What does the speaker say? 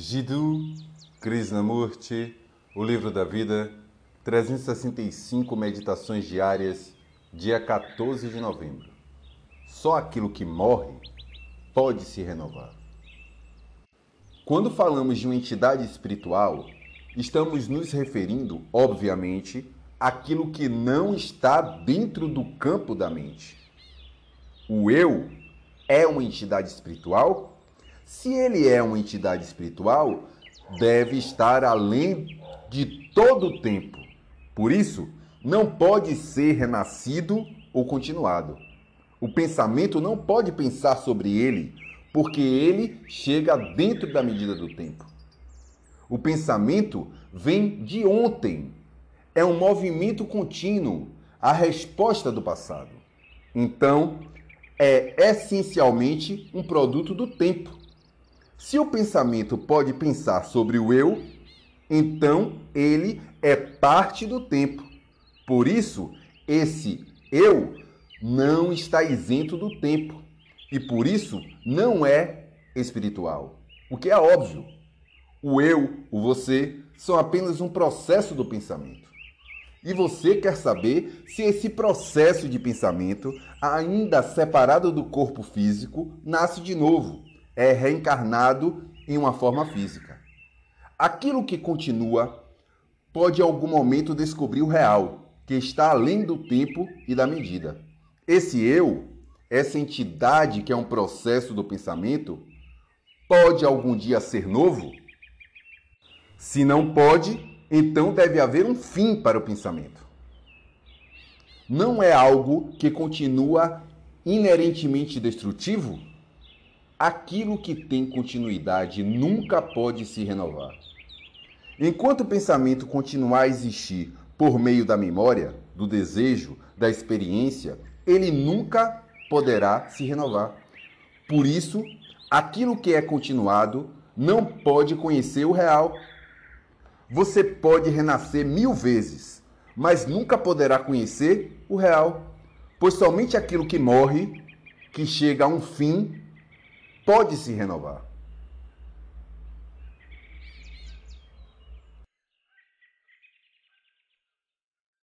Jiddu Krishnamurti, O Livro da Vida, 365 Meditações Diárias, dia 14 de novembro. Só aquilo que morre pode se renovar. Quando falamos de uma entidade espiritual, estamos nos referindo, obviamente, àquilo que não está dentro do campo da mente. O eu é uma entidade espiritual? Se ele é uma entidade espiritual, deve estar além de todo o tempo. Por isso, não pode ser renascido ou continuado. O pensamento não pode pensar sobre ele, porque ele chega dentro da medida do tempo. O pensamento vem de ontem. É um movimento contínuo, a resposta do passado. Então, é essencialmente um produto do tempo. Se o pensamento pode pensar sobre o eu, então ele é parte do tempo. Por isso, esse eu não está isento do tempo e por isso não é espiritual. O que é óbvio. O eu, o você, são apenas um processo do pensamento. E você quer saber se esse processo de pensamento, ainda separado do corpo físico, nasce de novo é reencarnado em uma forma física. Aquilo que continua pode em algum momento descobrir o real, que está além do tempo e da medida. Esse eu, essa entidade que é um processo do pensamento, pode algum dia ser novo? Se não pode, então deve haver um fim para o pensamento. Não é algo que continua inerentemente destrutivo? Aquilo que tem continuidade nunca pode se renovar. Enquanto o pensamento continuar a existir por meio da memória, do desejo, da experiência, ele nunca poderá se renovar. Por isso, aquilo que é continuado não pode conhecer o real. Você pode renascer mil vezes, mas nunca poderá conhecer o real, pois somente aquilo que morre, que chega a um fim, pode se renovar.